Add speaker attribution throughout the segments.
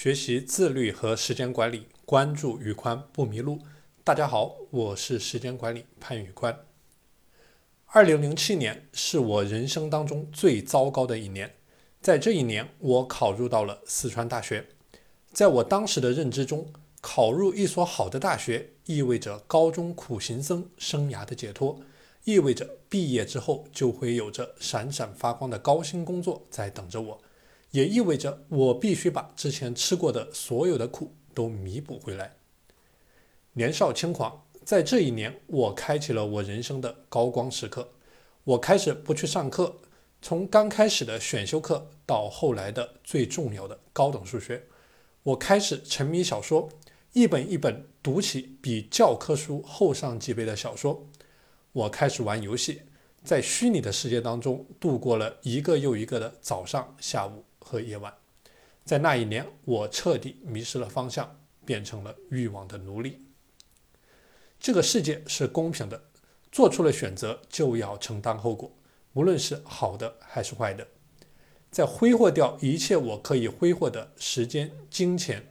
Speaker 1: 学习自律和时间管理，关注宇宽不迷路。大家好，我是时间管理潘宇宽。二零零七年是我人生当中最糟糕的一年，在这一年，我考入到了四川大学。在我当时的认知中，考入一所好的大学意味着高中苦行僧生涯的解脱，意味着毕业之后就会有着闪闪发光的高薪工作在等着我。也意味着我必须把之前吃过的所有的苦都弥补回来。年少轻狂，在这一年，我开启了我人生的高光时刻。我开始不去上课，从刚开始的选修课到后来的最重要的高等数学。我开始沉迷小说，一本一本读起比教科书厚上几倍的小说。我开始玩游戏，在虚拟的世界当中度过了一个又一个的早上、下午。和夜晚，在那一年，我彻底迷失了方向，变成了欲望的奴隶。这个世界是公平的，做出了选择就要承担后果，无论是好的还是坏的。在挥霍掉一切我可以挥霍的时间、金钱，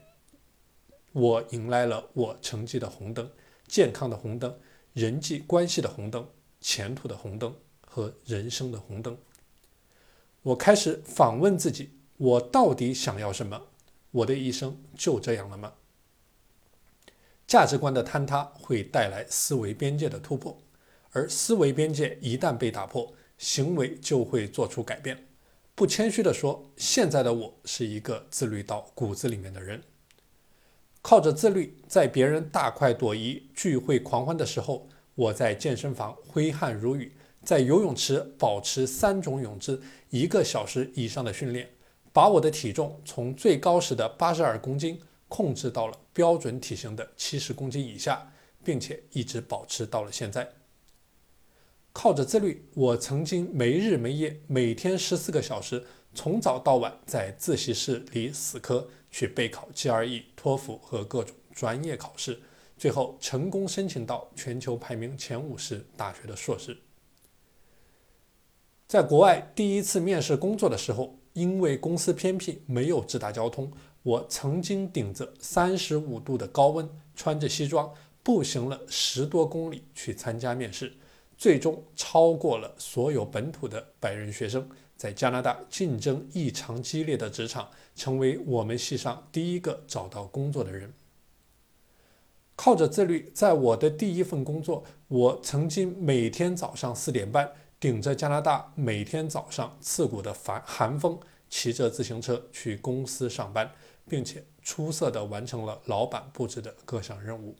Speaker 1: 我迎来了我成绩的红灯、健康的红灯、人际关系的红灯、前途的红灯和人生的红灯。我开始访问自己。我到底想要什么？我的一生就这样了吗？价值观的坍塌会带来思维边界的突破，而思维边界一旦被打破，行为就会做出改变。不谦虚地说，现在的我是一个自律到骨子里面的人。靠着自律，在别人大快朵颐、聚会狂欢的时候，我在健身房挥汗如雨，在游泳池保持三种泳姿一个小时以上的训练。把我的体重从最高时的八十二公斤控制到了标准体型的七十公斤以下，并且一直保持到了现在。靠着自律，我曾经没日没夜，每天十四个小时，从早到晚在自习室里死磕，去备考 GRE、托福和各种专业考试，最后成功申请到全球排名前五十大学的硕士。在国外第一次面试工作的时候。因为公司偏僻，没有直达交通，我曾经顶着三十五度的高温，穿着西装，步行了十多公里去参加面试，最终超过了所有本土的白人学生，在加拿大竞争异常激烈的职场，成为我们系上第一个找到工作的人。靠着自律，在我的第一份工作，我曾经每天早上四点半。顶着加拿大每天早上刺骨的寒寒风，骑着自行车去公司上班，并且出色地完成了老板布置的各项任务。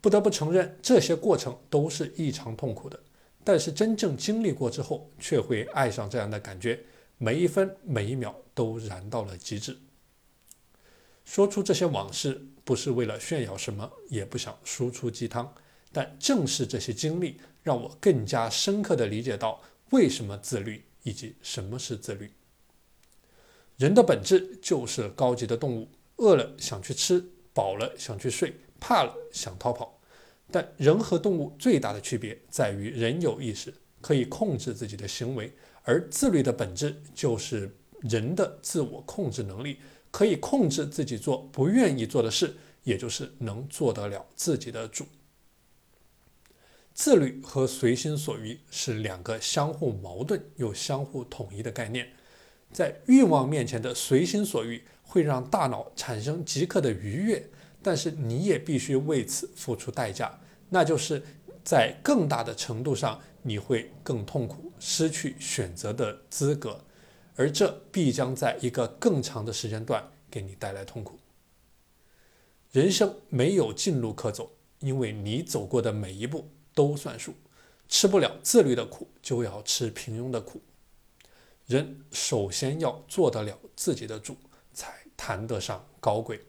Speaker 1: 不得不承认，这些过程都是异常痛苦的。但是真正经历过之后，却会爱上这样的感觉，每一分每一秒都燃到了极致。说出这些往事，不是为了炫耀什么，也不想输出鸡汤。但正是这些经历，让我更加深刻地理解到为什么自律以及什么是自律。人的本质就是高级的动物，饿了想去吃，饱了想去睡，怕了想逃跑。但人和动物最大的区别在于，人有意识，可以控制自己的行为；而自律的本质就是人的自我控制能力，可以控制自己做不愿意做的事，也就是能做得了自己的主。自律和随心所欲是两个相互矛盾又相互统一的概念。在欲望面前的随心所欲会让大脑产生即刻的愉悦，但是你也必须为此付出代价，那就是在更大的程度上你会更痛苦，失去选择的资格，而这必将在一个更长的时间段给你带来痛苦。人生没有近路可走，因为你走过的每一步。都算数，吃不了自律的苦，就要吃平庸的苦。人首先要做得了自己的主，才谈得上高贵。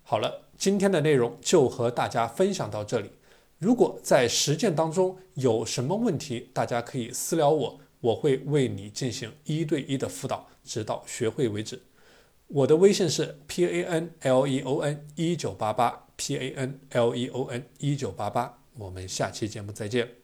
Speaker 1: 好了，今天的内容就和大家分享到这里。如果在实践当中有什么问题，大家可以私聊我，我会为你进行一对一的辅导，直到学会为止。我的微信是 p a n l e o n 一九八八。P A N L E O N 一九八八，我们下期节目再见。